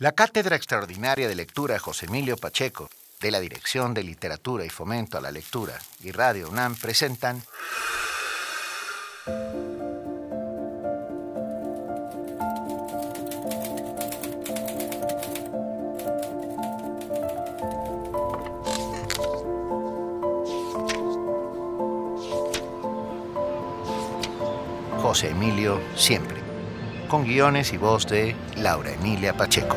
La Cátedra Extraordinaria de Lectura José Emilio Pacheco, de la Dirección de Literatura y Fomento a la Lectura y Radio UNAM presentan José Emilio Siempre con guiones y voz de Laura Emilia Pacheco.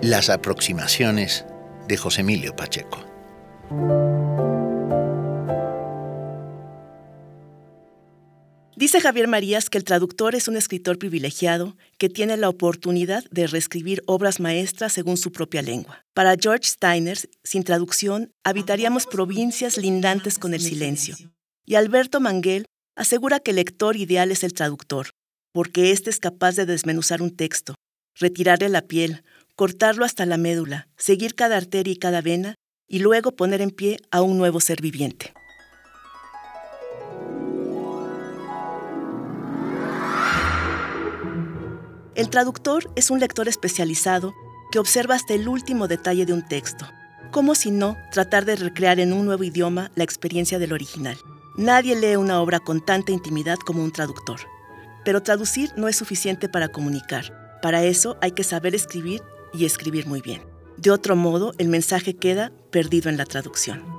Las aproximaciones de José Emilio Pacheco. Dice Javier Marías que el traductor es un escritor privilegiado que tiene la oportunidad de reescribir obras maestras según su propia lengua. Para George Steiner, sin traducción, habitaríamos provincias lindantes con el silencio. Y Alberto Manguel asegura que el lector ideal es el traductor, porque éste es capaz de desmenuzar un texto, retirarle la piel, cortarlo hasta la médula, seguir cada arteria y cada vena, y luego poner en pie a un nuevo ser viviente. El traductor es un lector especializado que observa hasta el último detalle de un texto, como si no tratar de recrear en un nuevo idioma la experiencia del original. Nadie lee una obra con tanta intimidad como un traductor. Pero traducir no es suficiente para comunicar. Para eso hay que saber escribir y escribir muy bien. De otro modo, el mensaje queda perdido en la traducción.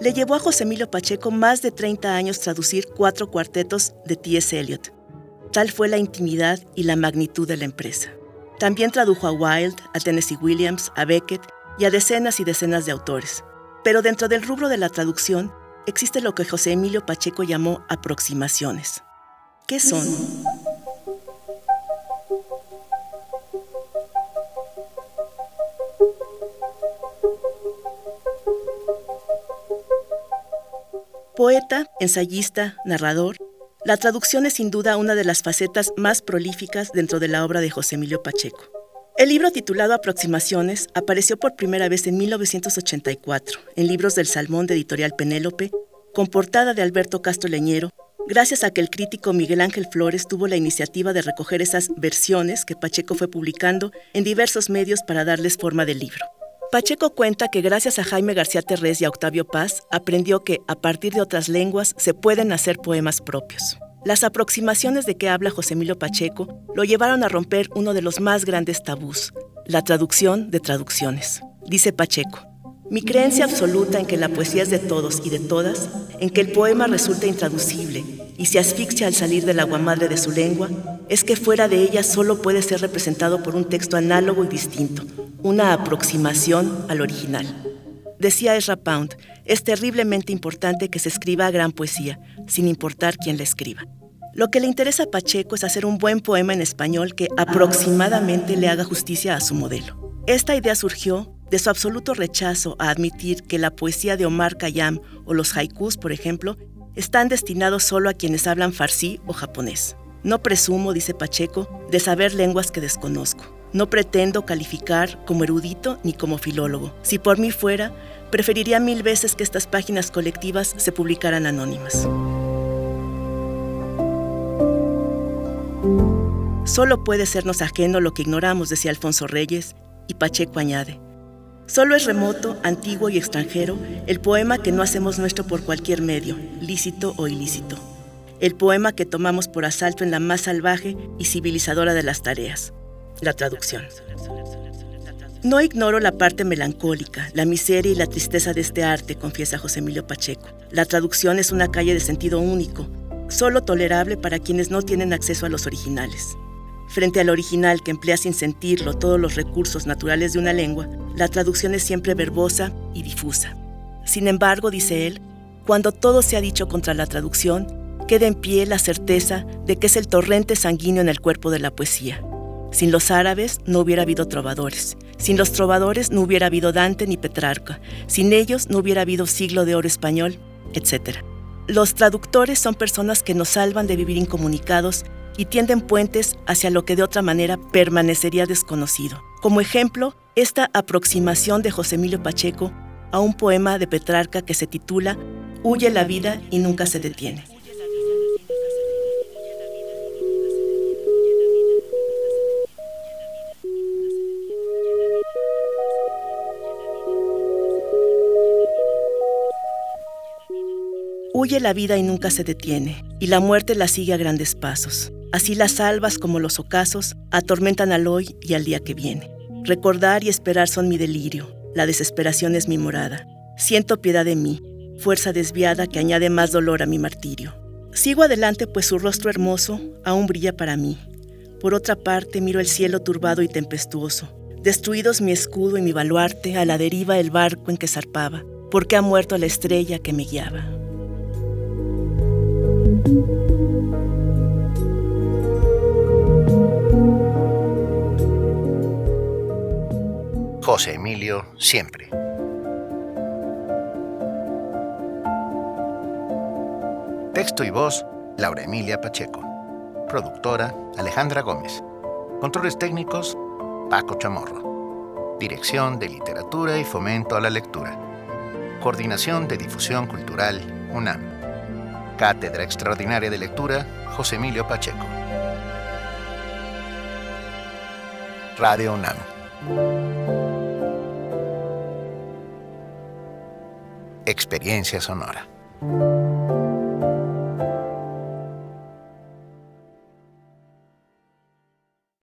Le llevó a José Emilio Pacheco más de 30 años traducir cuatro cuartetos de T.S. Eliot. Tal fue la intimidad y la magnitud de la empresa. También tradujo a Wilde, a Tennessee Williams, a Beckett y a decenas y decenas de autores. Pero dentro del rubro de la traducción existe lo que José Emilio Pacheco llamó aproximaciones. ¿Qué son? Poeta, ensayista, narrador, la traducción es sin duda una de las facetas más prolíficas dentro de la obra de José Emilio Pacheco. El libro titulado Aproximaciones apareció por primera vez en 1984 en Libros del Salmón de Editorial Penélope, con portada de Alberto Castro Leñero, gracias a que el crítico Miguel Ángel Flores tuvo la iniciativa de recoger esas versiones que Pacheco fue publicando en diversos medios para darles forma del libro. Pacheco cuenta que gracias a Jaime García Terrés y a Octavio Paz aprendió que a partir de otras lenguas se pueden hacer poemas propios. Las aproximaciones de que habla José Emilio Pacheco lo llevaron a romper uno de los más grandes tabús, la traducción de traducciones. Dice Pacheco, mi creencia absoluta en que la poesía es de todos y de todas, en que el poema resulta intraducible y se asfixia al salir del agua madre de su lengua, es que fuera de ella solo puede ser representado por un texto análogo y distinto, una aproximación al original. Decía Ezra Pound, es terriblemente importante que se escriba gran poesía, sin importar quién la escriba. Lo que le interesa a Pacheco es hacer un buen poema en español que aproximadamente le haga justicia a su modelo. Esta idea surgió de su absoluto rechazo a admitir que la poesía de Omar Khayyam o los haikus, por ejemplo, están destinados solo a quienes hablan farsi o japonés. No presumo, dice Pacheco, de saber lenguas que desconozco. No pretendo calificar como erudito ni como filólogo. Si por mí fuera, preferiría mil veces que estas páginas colectivas se publicaran anónimas. Solo puede sernos ajeno lo que ignoramos, decía Alfonso Reyes, y Pacheco añade. Solo es remoto, antiguo y extranjero el poema que no hacemos nuestro por cualquier medio, lícito o ilícito. El poema que tomamos por asalto en la más salvaje y civilizadora de las tareas, la traducción. No ignoro la parte melancólica, la miseria y la tristeza de este arte, confiesa José Emilio Pacheco. La traducción es una calle de sentido único, solo tolerable para quienes no tienen acceso a los originales. Frente al original que emplea sin sentirlo todos los recursos naturales de una lengua, la traducción es siempre verbosa y difusa. Sin embargo, dice él, cuando todo se ha dicho contra la traducción, queda en pie la certeza de que es el torrente sanguíneo en el cuerpo de la poesía. Sin los árabes no hubiera habido trovadores, sin los trovadores no hubiera habido Dante ni Petrarca, sin ellos no hubiera habido siglo de oro español, etc. Los traductores son personas que nos salvan de vivir incomunicados y tienden puentes hacia lo que de otra manera permanecería desconocido. Como ejemplo, esta aproximación de José Emilio Pacheco a un poema de Petrarca que se titula Huye la vida y nunca se detiene. Huye la vida y nunca se detiene, y la muerte la sigue a grandes pasos. Así las albas como los ocasos atormentan al hoy y al día que viene. Recordar y esperar son mi delirio, la desesperación es mi morada. Siento piedad de mí, fuerza desviada que añade más dolor a mi martirio. Sigo adelante pues su rostro hermoso aún brilla para mí. Por otra parte miro el cielo turbado y tempestuoso. Destruidos mi escudo y mi baluarte, a la deriva el barco en que zarpaba, porque ha muerto la estrella que me guiaba. José Emilio siempre. Texto y voz, Laura Emilia Pacheco. Productora, Alejandra Gómez. Controles técnicos, Paco Chamorro. Dirección de Literatura y Fomento a la Lectura. Coordinación de Difusión Cultural, UNAM. Cátedra Extraordinaria de Lectura, José Emilio Pacheco. Radio UNAM. Experiencia sonora.